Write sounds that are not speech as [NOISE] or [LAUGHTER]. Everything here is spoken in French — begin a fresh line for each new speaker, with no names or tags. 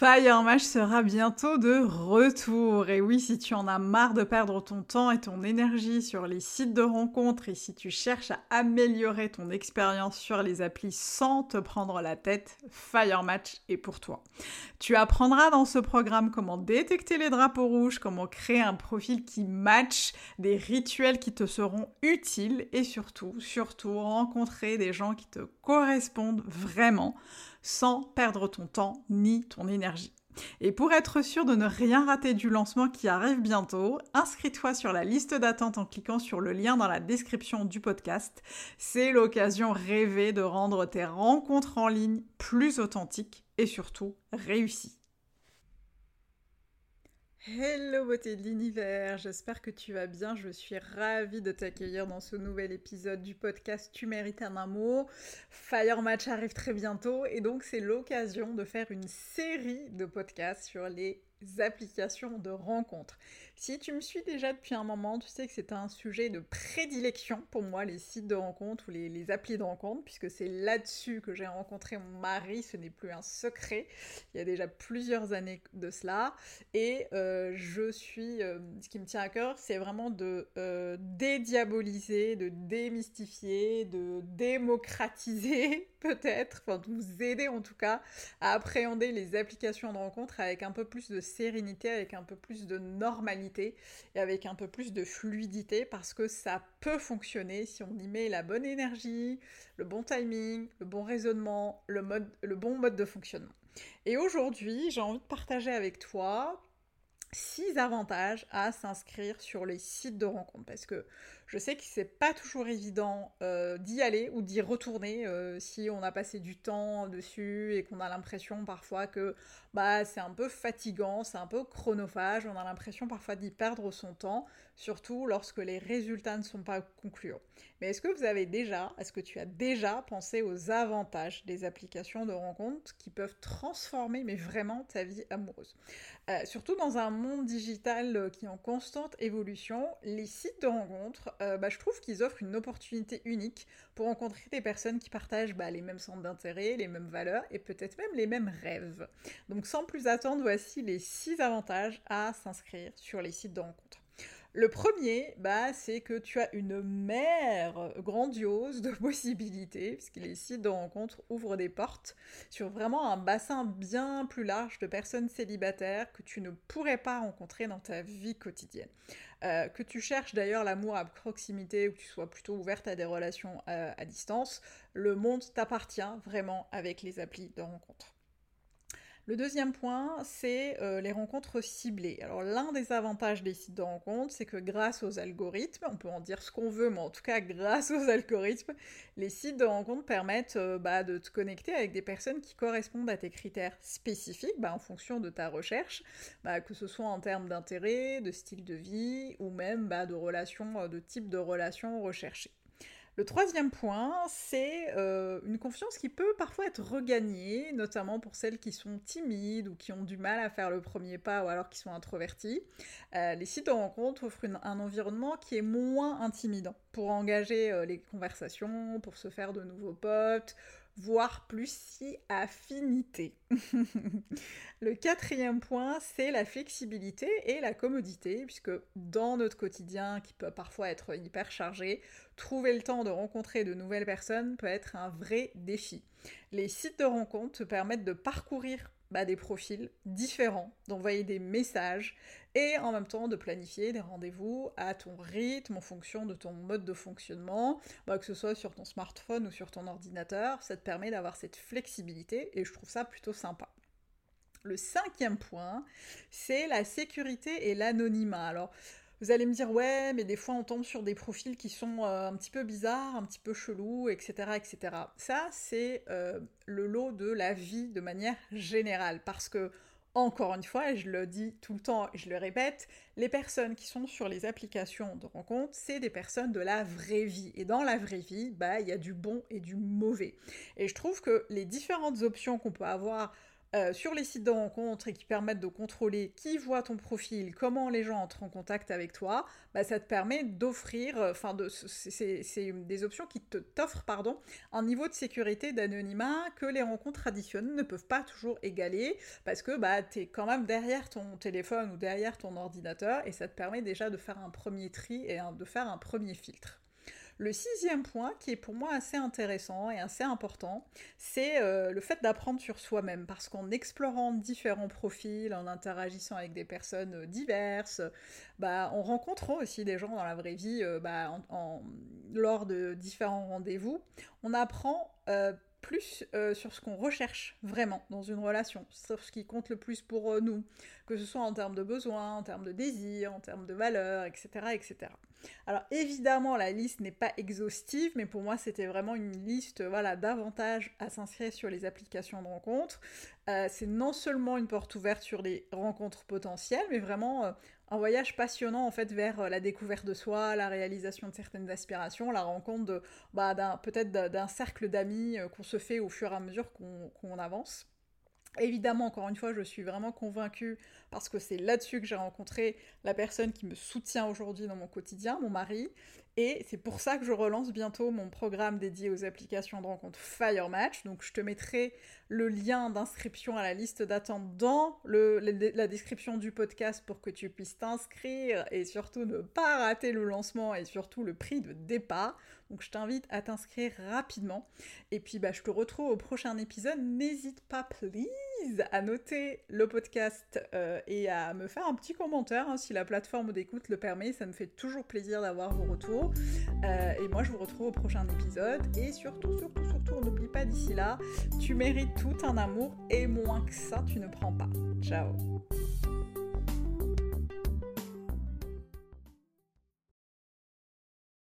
Fire sera bientôt de retour. Et oui, si tu en as marre de perdre ton temps et ton énergie sur les sites de rencontres et si tu cherches à améliorer ton expérience sur les applis sans te prendre la tête, Fire Match est pour toi. Tu apprendras dans ce programme comment détecter les drapeaux rouges, comment créer un profil qui match, des rituels qui te seront utiles et surtout, surtout rencontrer des gens qui te correspondent vraiment sans perdre ton temps ni ton énergie. Et pour être sûr de ne rien rater du lancement qui arrive bientôt, inscris-toi sur la liste d'attente en cliquant sur le lien dans la description du podcast. C'est l'occasion rêvée de rendre tes rencontres en ligne plus authentiques et surtout réussies. Hello beauté de l'univers, j'espère que tu vas bien, je suis ravie de t'accueillir dans ce nouvel épisode du podcast Tu mérites un amour. Fire Match arrive très bientôt et donc c'est l'occasion de faire une série de podcasts sur les applications de rencontres. Si tu me suis déjà depuis un moment, tu sais que c'est un sujet de prédilection pour moi, les sites de rencontres ou les, applis de rencontres, puisque c'est là-dessus que j'ai rencontré mon mari, ce n'est plus un secret, il y a déjà plusieurs années de cela, et euh, je suis, euh, ce qui me tient à cœur, c'est vraiment de euh, dédiaboliser, de démystifier, de démocratiser [LAUGHS] peut-être, enfin de vous aider en tout cas à appréhender les applications de rencontres avec un peu plus de sérénité, avec un peu plus de normalité et avec un peu plus de fluidité parce que ça peut fonctionner si on y met la bonne énergie, le bon timing, le bon raisonnement, le, bon mode de fonctionnement. Et aujourd'hui, j'ai envie de partager avec toi six avantages à s'inscrire sur les sites de rencontres parce que je sais que c'est pas toujours évident euh, d'y aller ou d'y retourner euh, si on a passé du temps dessus et qu'on a l'impression parfois que bah c'est un peu fatigant, c'est un peu chronophage, on a l'impression parfois d'y perdre son temps, surtout lorsque les résultats ne sont pas concluants. Mais est-ce que vous avez déjà, est-ce que tu as déjà pensé aux avantages des applications de rencontres qui peuvent transformer mais vraiment ta vie amoureuse? Euh, Surtout dans un monde digital qui est en constante évolution, les sites de rencontres euh, bah, je trouve qu'ils offrent une opportunité unique pour rencontrer des personnes qui partagent bah, les mêmes centres d'intérêt, les mêmes valeurs et peut-être même les mêmes rêves. Donc sans plus attendre, voici les 6 avantages à s'inscrire sur les sites de rencontres. Le premier, bah, c'est que tu as une mer grandiose de [LAUGHS] possibilités, puisque les sites de rencontres ouvrent des portes sur vraiment un bassin bien plus large de personnes célibataires que tu ne pourrais pas rencontrer dans ta vie quotidienne. Euh, que tu cherches d'ailleurs l'amour à proximité ou que tu sois plutôt ouverte à des relations euh, à distance, le monde t'appartient vraiment avec les applis de rencontres. Le deuxième point, c'est euh, les rencontres ciblées. Alors l'un des avantages des sites de rencontres, c'est que grâce aux algorithmes, on peut en dire ce qu'on veut, mais en tout cas grâce aux algorithmes, les sites de rencontres permettent euh, bah, de te connecter avec des personnes qui correspondent à tes critères spécifiques bah, en fonction de ta recherche, bah, que ce soit en termes d'intérêt, de style de vie ou même de relations, euh, de type de relations recherchées. Le troisième point, c'est euh, une confiance qui peut parfois être regagnée, notamment pour celles qui sont timides ou qui ont du mal à faire le premier pas ou alors qui sont introverties. Euh, les sites de rencontre offrent un environnement qui est moins intimidant pour engager euh, les conversations, pour se faire de nouveaux potes, voire plus si affinité. [LAUGHS] le quatrième point, c'est la flexibilité et la commodité, puisque dans notre quotidien, qui peut parfois être hyper chargé, trouver le temps de rencontrer de nouvelles personnes peut être un vrai défi. Les sites de rencontres te permettent de parcourir bah, des profils différents, d'envoyer des messages et en même temps de planifier des rendez-vous à ton rythme en fonction de ton mode de fonctionnement, bah, que ce soit sur ton smartphone ou sur ton ordinateur, ça te permet d'avoir cette flexibilité et je trouve ça plutôt sympa. Le cinquième point, c'est la sécurité et l'anonymat. Alors, vous allez me dire, ouais, mais des fois on tombe sur des profils qui sont euh, un petit peu bizarres, un petit peu chelous, etc. etc. Ça, c'est euh, le lot de la vie de manière générale. Parce que, encore une fois, et je le dis tout le temps, et je le répète, les personnes qui sont sur les applications de rencontre, c'est des personnes de la vraie vie. Et dans la vraie vie, bah, il y a du bon et du mauvais. Et je trouve que les différentes options qu'on peut avoir euh, sur les sites de rencontres et qui permettent de contrôler qui voit ton profil, comment les gens entrent en contact avec toi, bah, ça te permet d'offrir, euh, enfin, c'est des options qui t'offrent, pardon, un niveau de sécurité, d'anonymat que les rencontres traditionnelles ne peuvent pas toujours égaler parce que bah, tu es quand même derrière ton téléphone ou derrière ton ordinateur et ça te permet déjà de faire un premier tri et de faire un premier filtre. Le sixième point, qui est pour moi assez intéressant et assez important, c'est euh, le fait d'apprendre sur soi-même, parce qu'en explorant différents profils, en interagissant avec des personnes euh, diverses, bah, on rencontre aussi des gens dans la vraie vie euh, bah, lors de différents rendez-vous. On apprend plus sur ce qu'on recherche vraiment dans une relation, sur ce qui compte le plus pour nous, que ce soit en termes de besoins, en termes de désirs, en termes de valeurs, etc. etc. Alors évidemment, la liste n'est pas exhaustive, mais pour moi, c'était vraiment une liste voilà, d'avantages à s'inscrire sur les applications de rencontres. Euh, c'est non seulement une porte ouverte sur les rencontres potentielles, mais vraiment euh, un voyage passionnant en fait vers euh, la découverte de soi, la réalisation de certaines aspirations, la rencontre de bah, peut-être d'un cercle d'amis qu'on se fait au fur et à mesure qu'on avance. Évidemment, encore une fois, je suis vraiment convaincue parce que c'est là-dessus que j'ai rencontré la personne qui me soutient aujourd'hui dans mon quotidien, mon mari. Et c'est pour ça que je relance bientôt mon programme dédié aux applications de rencontre Fire Match. Donc je te mettrai le lien d'inscription à la liste d'attente dans la description du podcast pour que tu puisses t'inscrire et surtout ne pas rater le lancement et surtout le prix de départ. Donc je t'invite à t'inscrire rapidement. Et puis bah, je te retrouve au prochain épisode. N'hésite pas, please, à noter le podcast euh, et à me faire un petit commentaire hein, si la plateforme d'écoute le permet. Ça me fait toujours plaisir d'avoir vos retours. Euh, et moi, je vous retrouve au prochain épisode. Et surtout, surtout, surtout, n'oublie pas d'ici là, tu mérites tout un amour et moins que ça, tu ne prends pas. Ciao